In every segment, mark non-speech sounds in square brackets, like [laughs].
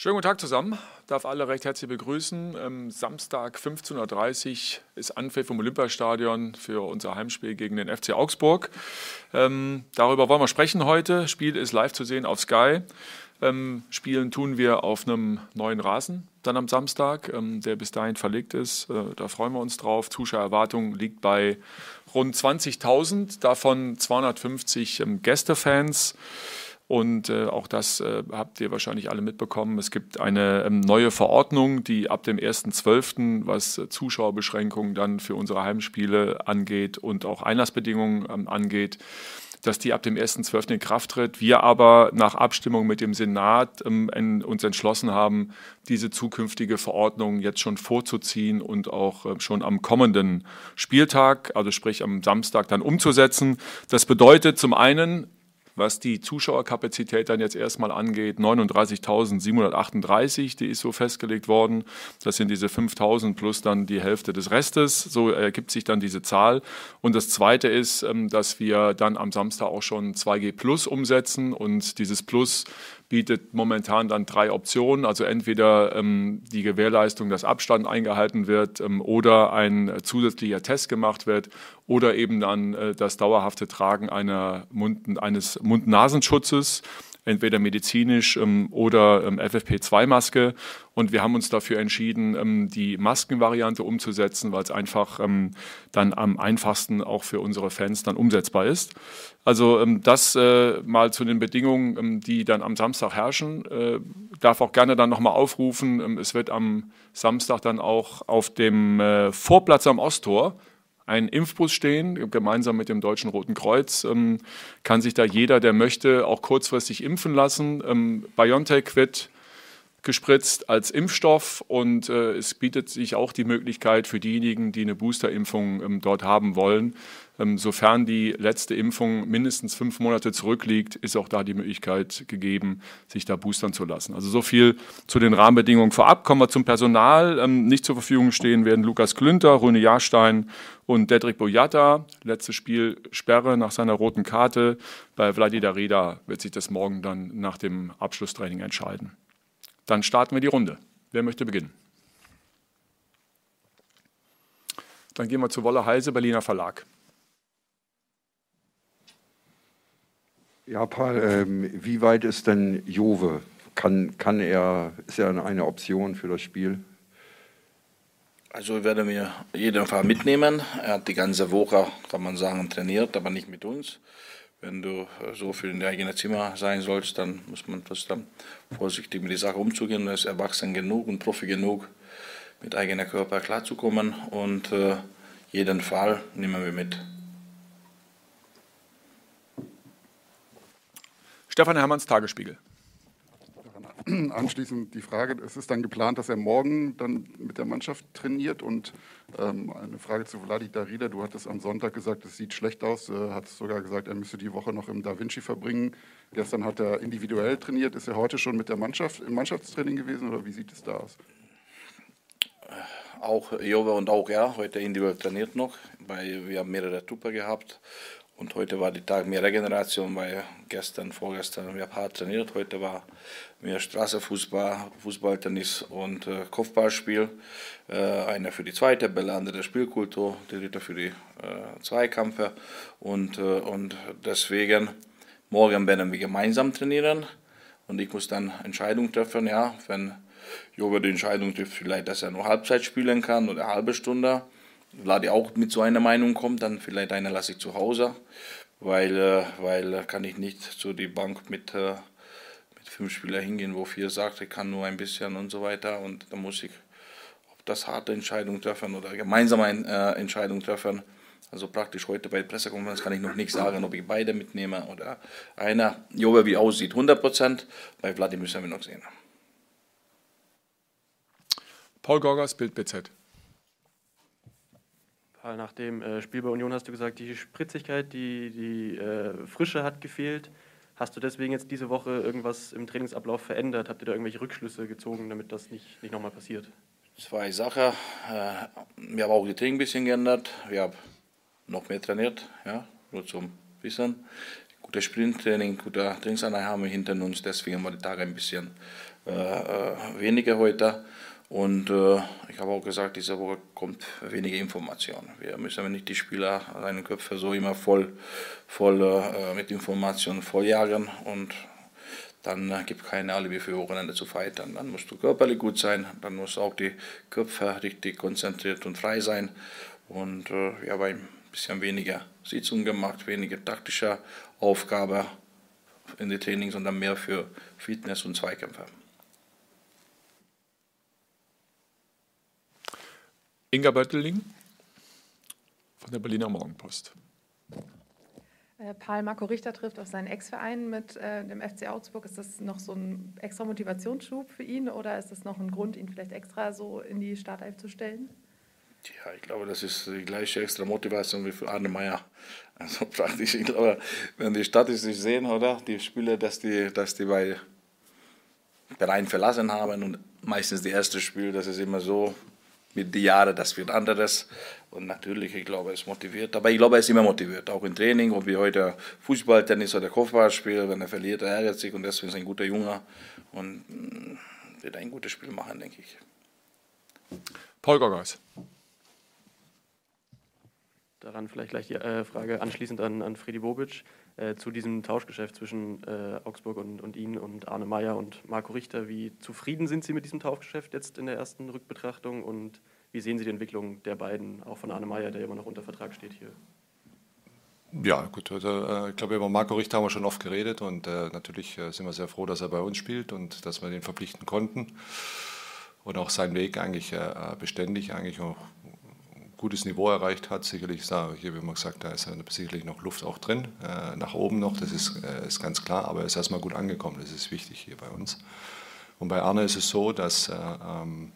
Schönen guten Tag zusammen. Darf alle recht herzlich begrüßen. Samstag 15.30 Uhr ist Anpfiff im Olympiastadion für unser Heimspiel gegen den FC Augsburg. Ähm, darüber wollen wir sprechen heute. Spiel ist live zu sehen auf Sky. Ähm, spielen tun wir auf einem neuen Rasen dann am Samstag, ähm, der bis dahin verlegt ist. Äh, da freuen wir uns drauf. Zuschauererwartung liegt bei rund 20.000, davon 250 ähm, Gästefans. Und äh, auch das äh, habt ihr wahrscheinlich alle mitbekommen. Es gibt eine ähm, neue Verordnung, die ab dem 1.12., was äh, Zuschauerbeschränkungen dann für unsere Heimspiele angeht und auch Einlassbedingungen ähm, angeht, dass die ab dem 1.12. in Kraft tritt. Wir aber nach Abstimmung mit dem Senat ähm, in, uns entschlossen haben, diese zukünftige Verordnung jetzt schon vorzuziehen und auch äh, schon am kommenden Spieltag, also sprich am Samstag, dann umzusetzen. Das bedeutet zum einen, was die Zuschauerkapazität dann jetzt erstmal angeht, 39.738, die ist so festgelegt worden. Das sind diese 5.000 plus dann die Hälfte des Restes. So ergibt sich dann diese Zahl. Und das Zweite ist, ähm, dass wir dann am Samstag auch schon 2G Plus umsetzen und dieses Plus bietet momentan dann drei Optionen. Also entweder ähm, die Gewährleistung, dass Abstand eingehalten wird ähm, oder ein zusätzlicher Test gemacht wird oder eben dann äh, das dauerhafte Tragen einer Mund, eines Mund-Nasenschutzes entweder medizinisch ähm, oder ähm, FFP2-Maske. Und wir haben uns dafür entschieden, ähm, die Maskenvariante umzusetzen, weil es einfach ähm, dann am einfachsten auch für unsere Fans dann umsetzbar ist. Also ähm, das äh, mal zu den Bedingungen, ähm, die dann am Samstag herrschen. Äh, darf auch gerne dann nochmal aufrufen. es wird am Samstag dann auch auf dem äh, Vorplatz am Osttor ein Impfbus stehen, gemeinsam mit dem Deutschen Roten Kreuz. Ähm, kann sich da jeder, der möchte, auch kurzfristig impfen lassen. Ähm, BioNTech wird gespritzt als Impfstoff und äh, es bietet sich auch die Möglichkeit für diejenigen, die eine Boosterimpfung ähm, dort haben wollen, ähm, sofern die letzte Impfung mindestens fünf Monate zurückliegt, ist auch da die Möglichkeit gegeben, sich da boostern zu lassen. Also so viel zu den Rahmenbedingungen vorab. Kommen wir zum Personal. Ähm, nicht zur Verfügung stehen werden Lukas Klünter, Rune Jahrstein und Dedrick Boyata. Letztes Spiel Sperre nach seiner roten Karte. Bei Vladimir Reda wird sich das morgen dann nach dem Abschlusstraining entscheiden. Dann starten wir die Runde. Wer möchte beginnen? Dann gehen wir zu Wolle Heise, Berliner Verlag. Ja, Paul, ähm, wie weit ist denn Jove? Kann, kann er, ist er eine Option für das Spiel? Also ich werde mir jeden Fall mitnehmen. Er hat die ganze Woche, kann man sagen, trainiert, aber nicht mit uns wenn du äh, so viel in deinem eigenen Zimmer sein sollst, dann muss man trotzdem vorsichtig mit der Sache umzugehen. Er ist erwachsen genug und Profi genug, mit eigenem Körper klarzukommen. Und äh, jeden Fall nehmen wir mit. Stefan Hermanns Tagesspiegel. [clears throat] Anschließend die Frage, es ist dann geplant, dass er morgen dann mit der Mannschaft trainiert? Und ähm, eine Frage zu Vladi Darida, du hattest am Sonntag gesagt, es sieht schlecht aus, äh, hat sogar gesagt, er müsste die Woche noch im Da Vinci verbringen. Gestern hat er individuell trainiert, ist er heute schon mit der Mannschaft im Mannschaftstraining gewesen oder wie sieht es da aus? Auch Jove und auch er, heute individuell trainiert noch, weil wir haben mehrere Truppe gehabt und heute war die Tag mehr Regeneration, weil gestern, vorgestern wir haben hart trainiert. Heute war mehr Straßenfußball, Fußballtennis und äh, Kopfballspiel. Äh, einer für die zweite Bälle, andere Spielkultur, der dritte für die äh, Zweikämpfe. Und, äh, und deswegen, morgen werden wir gemeinsam trainieren. Und ich muss dann Entscheidungen treffen, ja, wenn Jobe die Entscheidung trifft, vielleicht, dass er nur Halbzeit spielen kann oder eine halbe Stunde Ladi auch mit so einer Meinung kommt, dann vielleicht eine lasse ich zu Hause, weil, äh, weil kann ich nicht zu die Bank mit, äh, mit fünf Spielern hingehen, wo vier sagt, ich kann nur ein bisschen und so weiter und da muss ich ob das harte Entscheidung treffen oder gemeinsam eine äh, Entscheidung treffen. Also praktisch heute bei der Pressekonferenz kann ich noch nicht sagen, ob ich beide mitnehme oder einer. Jobe wie aussieht 100 Prozent, bei Vladimir müssen wir noch sehen. Paul Gorgas, Bild BZ. Nach dem äh, Spiel bei Union hast du gesagt, die Spritzigkeit, die, die äh, Frische hat gefehlt. Hast du deswegen jetzt diese Woche irgendwas im Trainingsablauf verändert? Habt ihr da irgendwelche Rückschlüsse gezogen, damit das nicht, nicht nochmal passiert? Zwei Sachen. Äh, wir haben auch die Training ein bisschen geändert. Wir haben noch mehr trainiert, ja, nur zum Wissen. Gutes Sprinttraining, guter Trainingseinheit haben wir hinter uns, deswegen war die Tage ein bisschen äh, weniger heute. Und äh, ich habe auch gesagt, diese Woche kommt weniger Information. Wir müssen nicht die Spieler seine Köpfe so immer voll, voll äh, mit Informationen volljagen und dann äh, gibt keine Alibi für Wochenende zu feiern. Dann musst du körperlich gut sein, dann muss auch die Köpfe richtig konzentriert und frei sein. Und äh, wir haben ein bisschen weniger Sitzungen gemacht, weniger taktische Aufgabe in die Training, sondern mehr für Fitness und Zweikämpfe. Inga Bötteling von der Berliner Morgenpost. Äh, Paul Marco Richter trifft auf seinen Ex-Verein mit äh, dem FC Augsburg. Ist das noch so ein extra Motivationsschub für ihn oder ist das noch ein Grund, ihn vielleicht extra so in die Startelf zu stellen? Ja, ich glaube, das ist die gleiche extra Motivation wie für Arne Meyer. Also [laughs] praktisch, ich glaube, wenn die Statistiken sehen, oder, die Spieler, dass die, dass die bei Verein verlassen haben und meistens die erste Spiel, das ist immer so, mit den Jahren, das wird anderes. Und natürlich, ich glaube, er ist motiviert. Aber ich glaube, er ist immer motiviert, auch im Training, ob wir heute Fußball, Tennis oder Kopfball spielen. Wenn er verliert, er ärgert sich und deswegen ist er ein guter Junge und mm, wird ein gutes Spiel machen, denke ich. Paul Goggas. Daran vielleicht gleich die äh, Frage anschließend an, an Freddy Bobic äh, zu diesem Tauschgeschäft zwischen äh, Augsburg und, und Ihnen und Arne Meyer und Marco Richter. Wie zufrieden sind Sie mit diesem Tauschgeschäft jetzt in der ersten Rückbetrachtung und wie sehen Sie die Entwicklung der beiden, auch von Arne Meyer, der immer noch unter Vertrag steht hier? Ja, gut. Also, äh, ich glaube, über Marco Richter haben wir schon oft geredet und äh, natürlich äh, sind wir sehr froh, dass er bei uns spielt und dass wir den verpflichten konnten. Und auch sein Weg eigentlich beständig, eigentlich auch gutes Niveau erreicht hat. Sicherlich, hier wie man gesagt, da ist sicherlich noch Luft auch drin, äh, nach oben noch, das ist, äh, ist ganz klar, aber er ist erstmal gut angekommen, das ist wichtig hier bei uns. Und bei Arne ist es so, dass äh, ähm,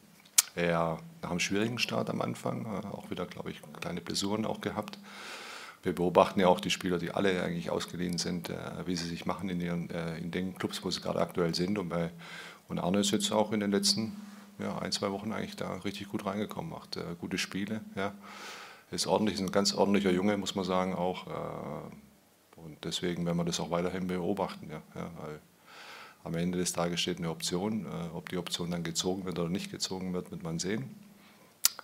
er nach einem schwierigen Start am Anfang, auch wieder, glaube ich, kleine Blessuren auch gehabt. Wir beobachten ja auch die Spieler, die alle eigentlich ausgeliehen sind, wie sie sich machen in, ihren, in den Clubs, wo sie gerade aktuell sind. Und, bei, und Arne ist jetzt auch in den letzten ja, ein, zwei Wochen eigentlich da richtig gut reingekommen, macht äh, gute Spiele. Ja. Ist ordentlich, ist ein ganz ordentlicher Junge, muss man sagen auch. Äh, und deswegen werden wir das auch weiterhin beobachten. Ja, ja, am Ende des Tages steht eine Option. Äh, ob die Option dann gezogen wird oder nicht gezogen wird, wird man sehen.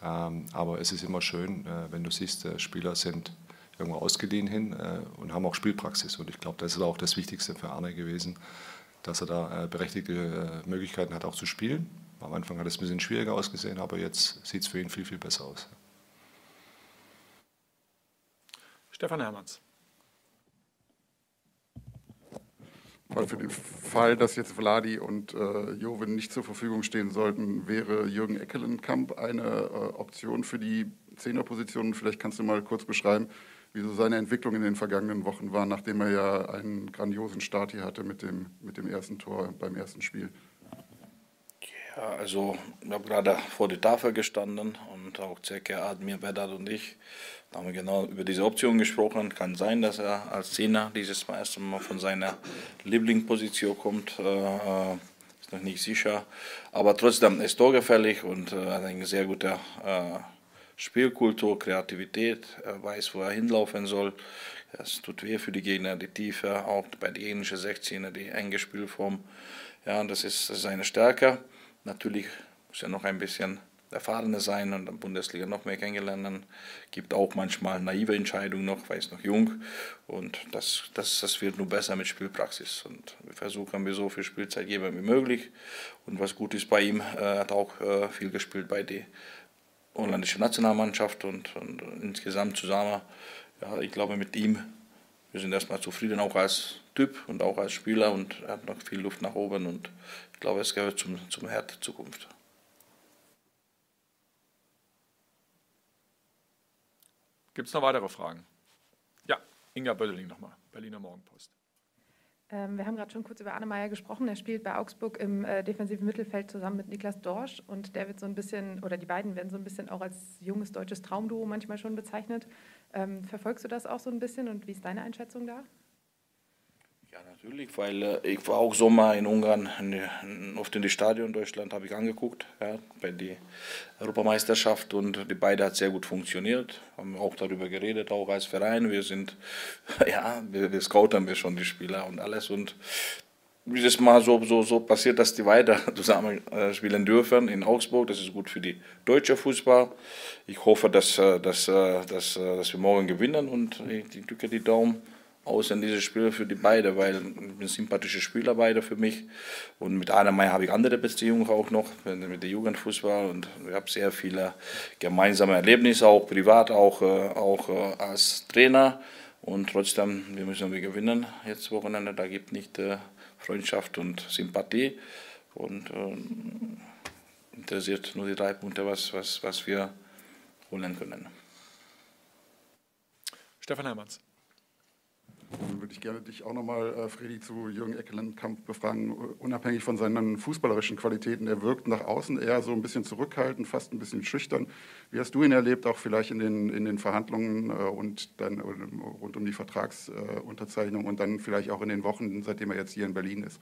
Ähm, aber es ist immer schön, äh, wenn du siehst, äh, Spieler sind irgendwo ausgeliehen hin äh, und haben auch Spielpraxis. Und ich glaube, das ist auch das Wichtigste für Arne gewesen, dass er da berechtigte Möglichkeiten hat, auch zu spielen. Am Anfang hat es ein bisschen schwieriger ausgesehen, aber jetzt sieht es für ihn viel, viel besser aus. Stefan Hermanns. Für den Fall, dass jetzt Vladi und äh, Joven nicht zur Verfügung stehen sollten, wäre Jürgen Eckelenkamp eine äh, Option für die Zehnerposition. Vielleicht kannst du mal kurz beschreiben, wie so seine Entwicklung in den vergangenen Wochen war, nachdem er ja einen grandiosen Start hier hatte mit dem, mit dem ersten Tor beim ersten Spiel. Ja, also ich habe gerade vor der Tafel gestanden und auch Zecke, Admir, Vedat und ich haben wir genau über diese Option gesprochen. Kann sein, dass er als Zehner dieses Mal erst Mal von seiner Lieblingsposition kommt. Äh, äh, ist noch nicht sicher. Aber trotzdem ist torgefällig und äh, hat eine sehr gute äh, Spielkultur, Kreativität. Er weiß, wo er hinlaufen soll. Es tut weh für die Gegner, die Tiefe, auch bei den gegnerischen 16er, die enge Spielform. Ja, das ist seine Stärke. Natürlich muss er noch ein bisschen erfahrener sein und der Bundesliga noch mehr kennengelernt. Gibt auch manchmal naive Entscheidungen noch, weil er ist noch jung. Und das, das, das wird nur besser mit Spielpraxis. Und wir versuchen, wir so viel Spielzeit geben wie möglich. Und was gut ist bei ihm, er hat auch äh, viel gespielt bei der holländischen Nationalmannschaft und, und insgesamt zusammen. Ja, ich glaube, mit ihm, wir sind erstmal zufrieden, auch als Typ und auch als Spieler. Und er hat noch viel Luft nach oben. Und ich glaube, es gehört zum, zum Herd der Zukunft. Gibt es noch weitere Fragen? Ja, Inga Bödeling nochmal, Berliner Morgenpost. Ähm, wir haben gerade schon kurz über Annemeyer gesprochen. Er spielt bei Augsburg im äh, defensiven Mittelfeld zusammen mit Niklas Dorsch und der wird so ein bisschen, oder die beiden werden so ein bisschen auch als junges deutsches Traumduo manchmal schon bezeichnet. Ähm, verfolgst du das auch so ein bisschen und wie ist deine Einschätzung da? Ja, natürlich, weil äh, ich war auch Sommer in Ungarn, in, oft in die Stadion Deutschland habe ich angeguckt, ja, bei der Europameisterschaft und die beide hat sehr gut funktioniert. Haben auch darüber geredet, auch als Verein. Wir sind, [laughs] ja, wir, wir scouten wir schon die Spieler und alles und dieses Mal so, so, so passiert, dass die weiter [laughs] zusammen äh, spielen dürfen in Augsburg. Das ist gut für die deutsche Fußball. Ich hoffe, dass, äh, dass, äh, dass, dass wir morgen gewinnen und ich drücke die Daumen aus in dieses Spiel für die beiden, weil sind sympathische Spieler beide für mich. Und mit Mai habe ich andere Beziehungen auch noch mit der Jugendfußball und ich habe sehr viele gemeinsame Erlebnisse, auch privat, auch, auch als Trainer. Und trotzdem, wir müssen wir gewinnen jetzt Wochenende. Da gibt nicht Freundschaft und Sympathie und ähm, interessiert nur die drei Punkte, was, was, was wir holen können. Stefan Hermanns. Dann würde ich gerne dich auch nochmal, äh, Fredi, zu Jürgen Eckelenkamp befragen. Unabhängig von seinen fußballerischen Qualitäten, er wirkt nach außen eher so ein bisschen zurückhaltend, fast ein bisschen schüchtern. Wie hast du ihn erlebt, auch vielleicht in den, in den Verhandlungen äh, und dann rund um die Vertragsunterzeichnung und dann vielleicht auch in den Wochen, seitdem er jetzt hier in Berlin ist?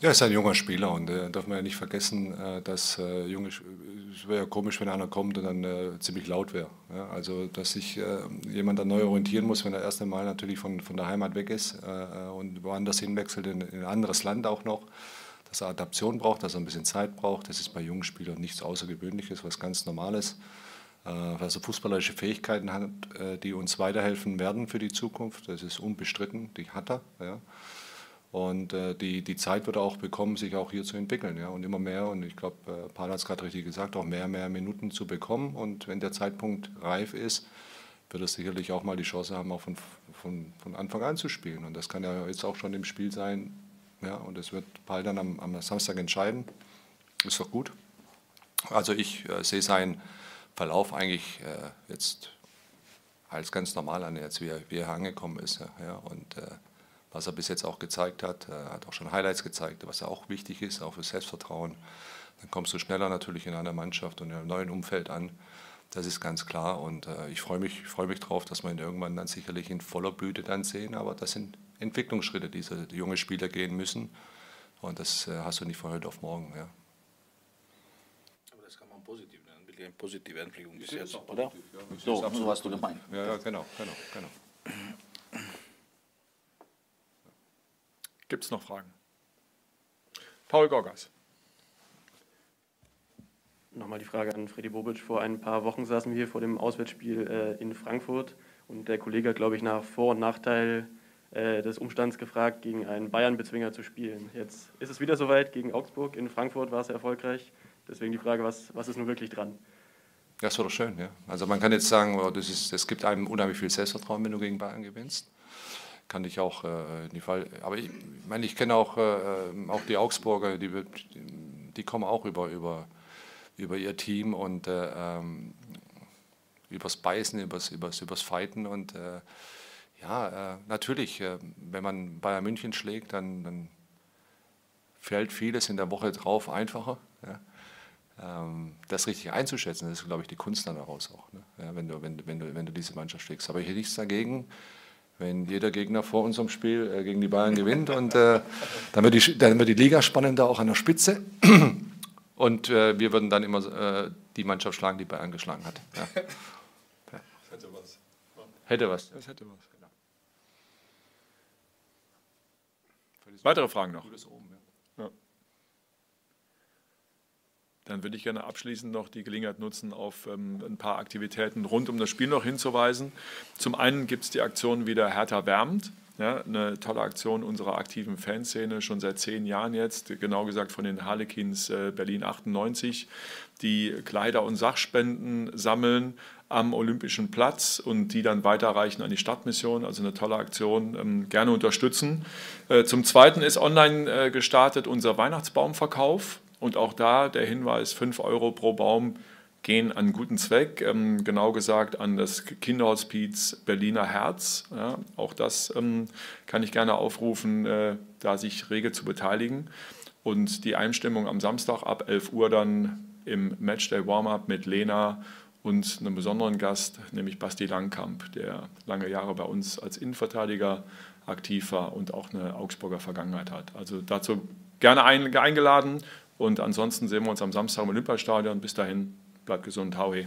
Ja, ist ein junger Spieler und äh, darf man ja nicht vergessen, äh, dass äh, junge, es wäre ja komisch, wenn einer kommt und dann äh, ziemlich laut wäre. Ja, also, dass sich äh, jemand dann neu orientieren muss, wenn er erst einmal natürlich von, von der Heimat weg ist äh, und woanders hinwechselt, in, in, ein anderes Land auch noch, dass er Adaption braucht, dass er ein bisschen Zeit braucht. Das ist bei jungen Spielern nichts Außergewöhnliches, was ganz Normales. Dass er fußballerische Fähigkeiten hat, die uns weiterhelfen werden für die Zukunft, das ist unbestritten, die hat er. Ja. Und äh, die, die Zeit wird er auch bekommen, sich auch hier zu entwickeln. Ja? Und immer mehr, und ich glaube, äh, Paul hat es gerade richtig gesagt, auch mehr, mehr Minuten zu bekommen. Und wenn der Zeitpunkt reif ist, wird er sicherlich auch mal die Chance haben, auch von, von, von Anfang an zu spielen. Und das kann ja jetzt auch schon im Spiel sein. Ja? Und das wird Paul dann am, am Samstag entscheiden. Ist doch gut. Also ich äh, sehe seinen Verlauf eigentlich äh, jetzt als ganz normal an, jetzt wie er, wie er angekommen ist. Ja? Und äh, was er bis jetzt auch gezeigt hat. Er hat auch schon Highlights gezeigt, was auch wichtig ist, auch für Selbstvertrauen. Dann kommst du schneller natürlich in einer Mannschaft und in einem neuen Umfeld an. Das ist ganz klar und äh, ich freue mich, freu mich darauf, dass wir ihn irgendwann dann sicherlich in voller Blüte dann sehen. Aber das sind Entwicklungsschritte, die diese junge Spieler gehen müssen. Und das äh, hast du nicht von heute auf morgen. Ja. Aber das kann man positiv nennen, eine positive Entwicklung bis jetzt, oder? Ja, so, so hast du gemeint. Ja, ja, genau, genau, genau. Gibt es noch Fragen? Paul Gorgas. Nochmal die Frage an Freddy Bobic. Vor ein paar Wochen saßen wir hier vor dem Auswärtsspiel äh, in Frankfurt und der Kollege hat, glaube ich, nach Vor- und Nachteil äh, des Umstands gefragt, gegen einen Bayern-Bezwinger zu spielen. Jetzt ist es wieder soweit, gegen Augsburg. In Frankfurt war es erfolgreich. Deswegen die Frage, was, was ist nun wirklich dran? Das war doch schön, ja. Also man kann jetzt sagen, oh, das, ist, das gibt einem unheimlich viel Selbstvertrauen, wenn du gegen Bayern gewinnst kann ich auch äh, die Fall. Aber ich meine, ich kenne auch, äh, auch die Augsburger, die, die kommen auch über, über, über ihr Team und äh, ähm, übers Beißen, übers, übers, übers Fighten und äh, ja, äh, natürlich, äh, wenn man Bayern München schlägt, dann, dann fällt vieles in der Woche drauf einfacher. Ja. Ähm, das richtig einzuschätzen, das ist, glaube ich, die Kunst dann daraus auch, ne? ja, wenn, du, wenn, wenn, du, wenn du diese Mannschaft schlägst. Aber ich hätte nichts dagegen, wenn jeder Gegner vor unserem Spiel äh, gegen die Bayern gewinnt. Und äh, dann, wird die, dann wird die Liga spannender auch an der Spitze. [clears throat] Und äh, wir würden dann immer äh, die Mannschaft schlagen, die Bayern geschlagen hat. Ja. [laughs] Ja. Hätte was. Hätte was. Das hätte was, genau. Weitere Fragen noch? Dann würde ich gerne abschließend noch die Gelegenheit nutzen, auf ähm, ein paar Aktivitäten rund um das Spiel noch hinzuweisen. Zum einen gibt es die Aktion wieder Hertha wärmt. Ja, eine tolle Aktion unserer aktiven Fanszene, schon seit zehn Jahren jetzt, genau gesagt von den Harlequins äh, Berlin 98, die Kleider und Sachspenden sammeln am Olympischen Platz und die dann weiterreichen an die Stadtmission. Also eine tolle Aktion, ähm, gerne unterstützen. Äh, zum Zweiten ist online äh, gestartet unser Weihnachtsbaumverkauf. Und auch da der Hinweis, 5 Euro pro Baum gehen an guten Zweck, ähm, genau gesagt an das Kinderhospiz Berliner Herz. Ja, auch das ähm, kann ich gerne aufrufen, äh, da sich rege zu beteiligen. Und die Einstimmung am Samstag ab 11 Uhr dann im Matchday Warm-Up mit Lena und einem besonderen Gast, nämlich Basti Langkamp, der lange Jahre bei uns als Innenverteidiger aktiv war und auch eine Augsburger Vergangenheit hat. Also dazu gerne eingeladen und ansonsten sehen wir uns am Samstag im Olympiastadion. Bis dahin, bleibt gesund. Hau he.